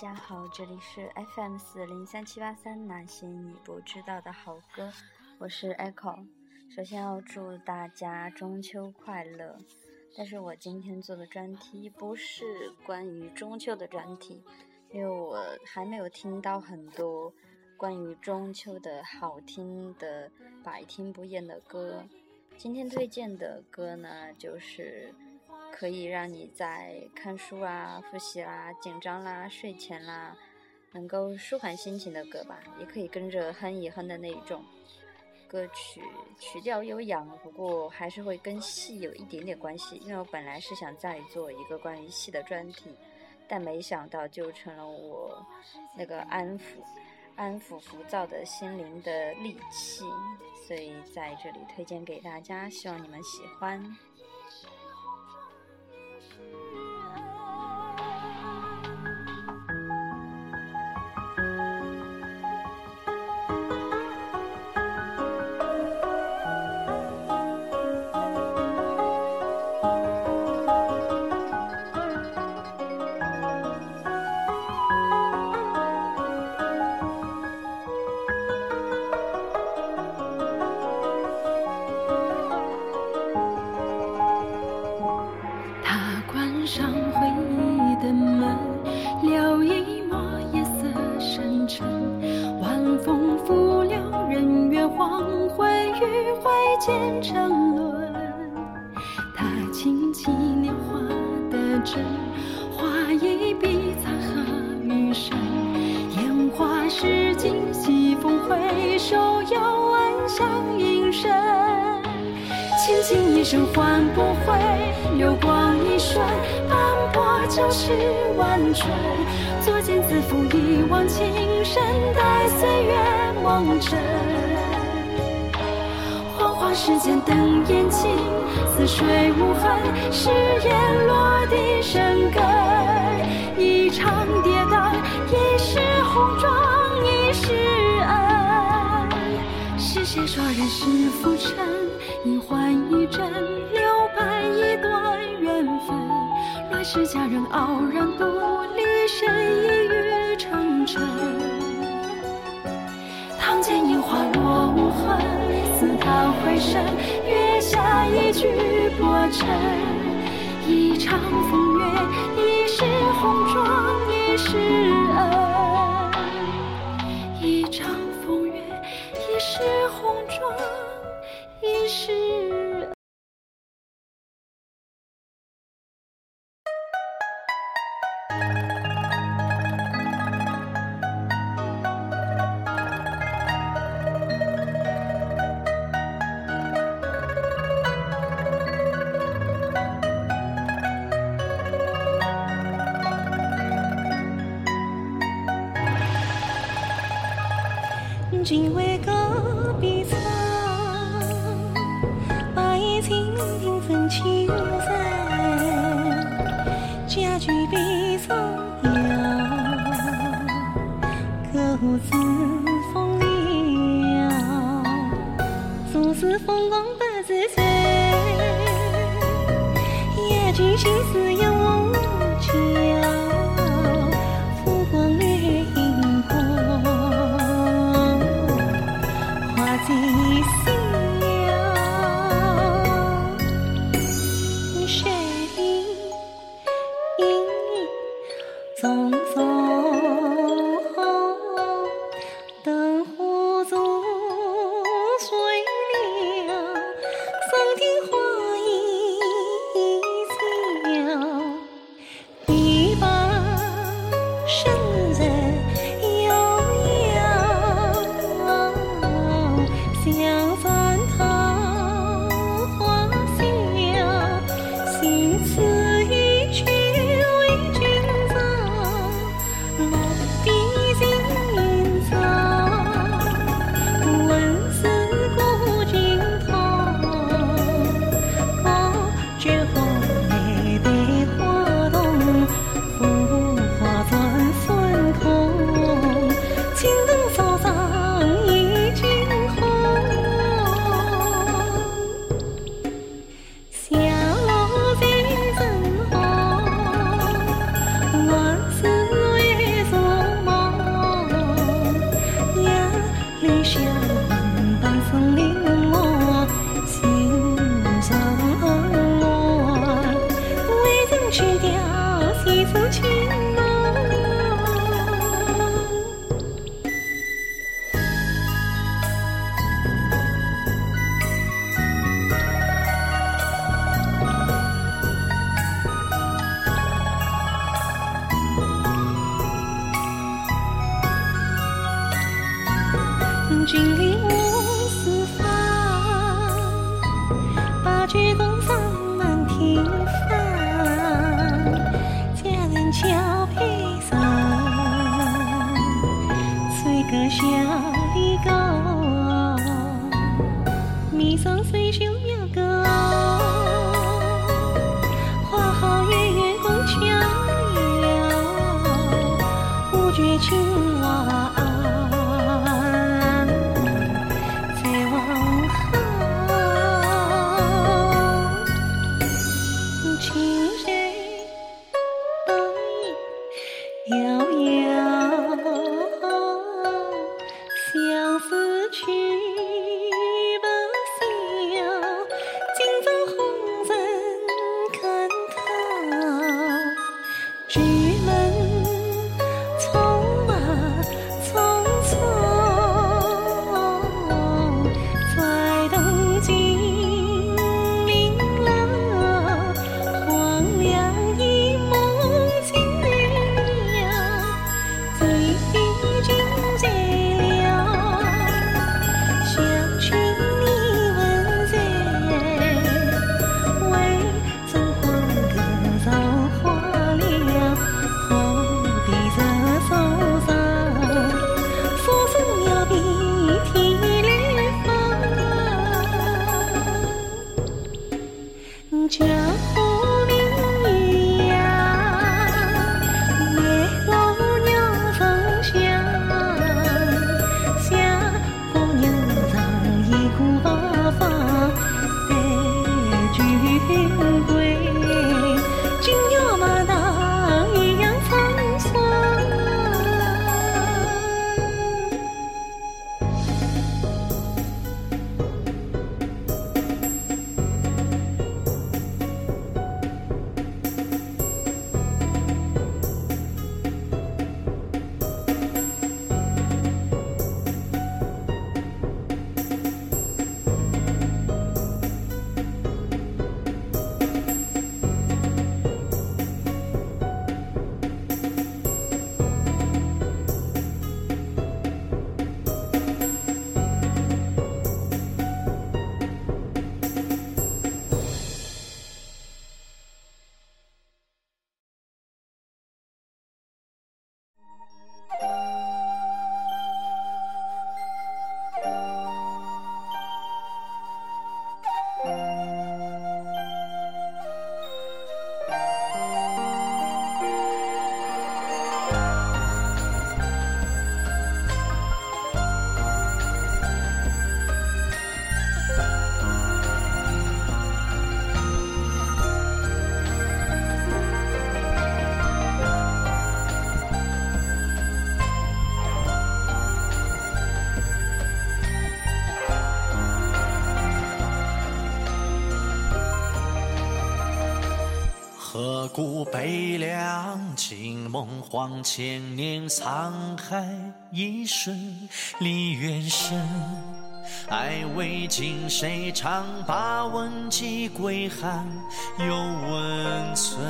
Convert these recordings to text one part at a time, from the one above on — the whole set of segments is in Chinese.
大家好，这里是 FM 四零三七八三，那些你不知道的好歌，我是 Echo。首先要祝大家中秋快乐，但是我今天做的专题不是关于中秋的专题，因为我还没有听到很多关于中秋的好听的、百听不厌的歌。今天推荐的歌呢，就是可以让你在看书啊、复习啦、紧张啦、睡前啦，能够舒缓心情的歌吧，也可以跟着哼一哼的那一种。歌曲曲调悠扬，不过还是会跟戏有一点点关系。因为我本来是想再做一个关于戏的专题，但没想到就成了我那个安抚、安抚浮躁的心灵的利器，所以在这里推荐给大家，希望你们喜欢。生换不回，流光一瞬，斑驳旧事万春。作茧自缚，一往情深，待岁月蒙尘。世间灯焰尽，似水无痕。誓言落地生根，一场跌宕，一世红妆，谁说人世浮沉？一幻一真，留白一段缘分。乱世佳人傲然独立，身已欲成尘。堂前烟花落无痕。他回身，月下一句薄尘，一场风月，一世红妆，一世一世。只为心思有情。遥遥古悲凉尽梦黄千年沧海一瞬离原神。爱未尽，谁唱把文寄归汉有温存？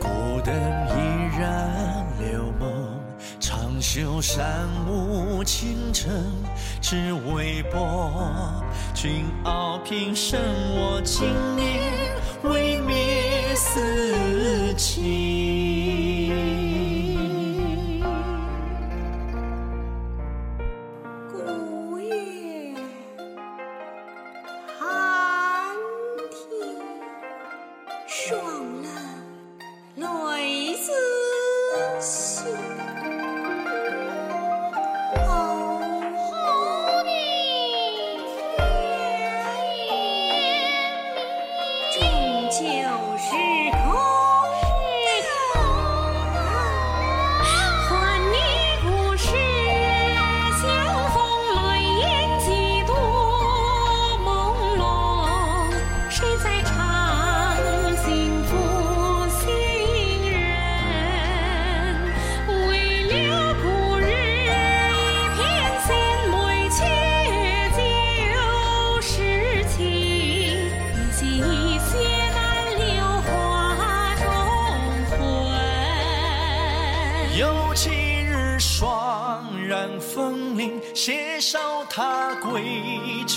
孤灯依然留梦，长袖山舞倾城，是微薄君傲平生。我轻年未灭四情。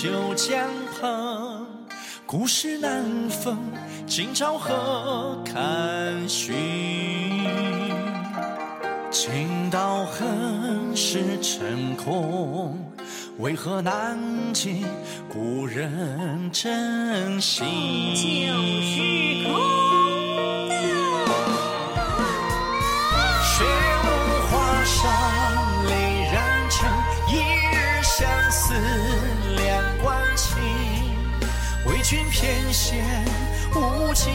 旧江畔，故事难分，今朝何堪寻？情到恨是成空，为何难解故人真心？旧时空。天仙无情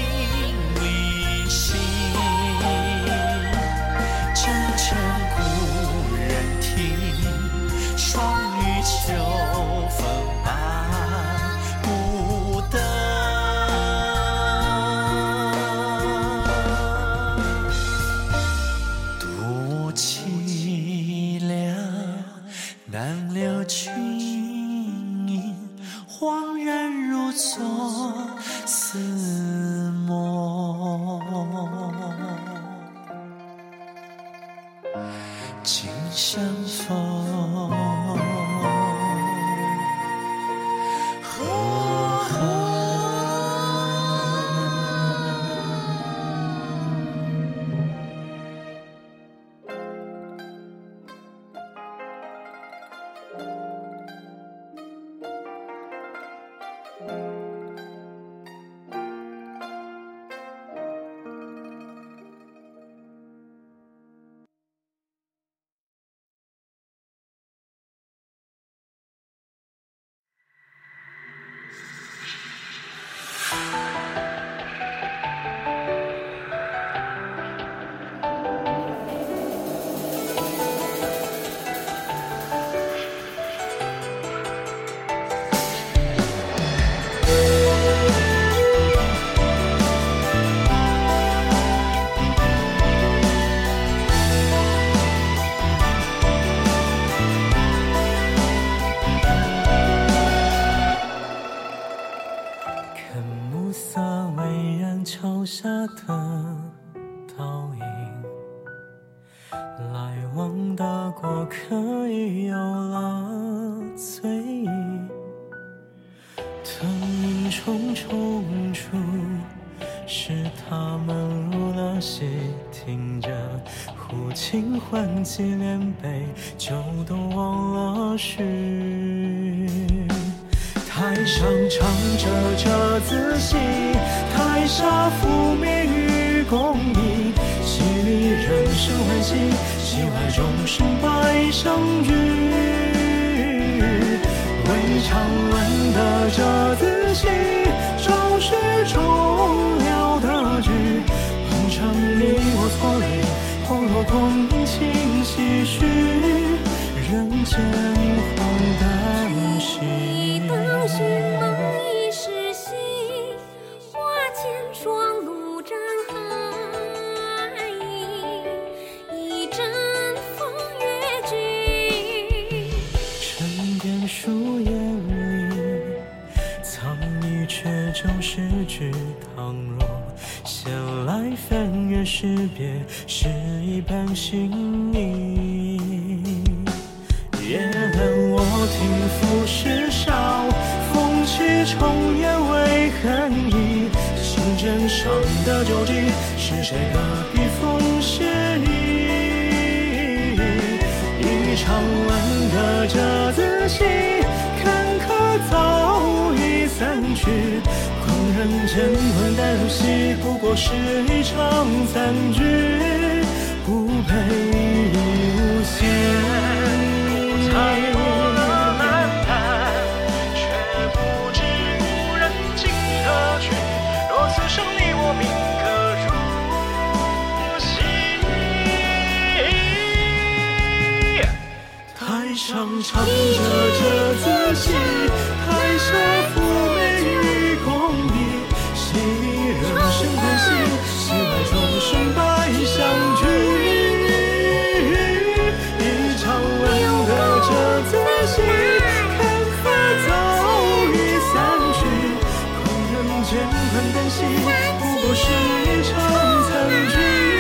的倒影，来往的过客已有了醉意，灯影重重处，是他们入了戏，听着胡琴唤起连杯，就都忘了续。台上唱着折子戏。台下覆灭与共议。戏里人生欢喜，戏外终身白相遇。未尝闻得这子戏，终是终了的剧。红尘你我错泪。红落空情唏嘘，人间起重烟为恨意。信笺上的旧迹，是谁的笔锋写意？一场乱的折子戏，坎坷早已散去。狂人间混淡如洗，不过是一场残局，不配无限。唱唱着折子戏，台下赴美与功名，戏里人生欢戏，戏外众生百相聚。一场闻得折子戏，看客早已散去，空人间看旦戏，不过是一场残局。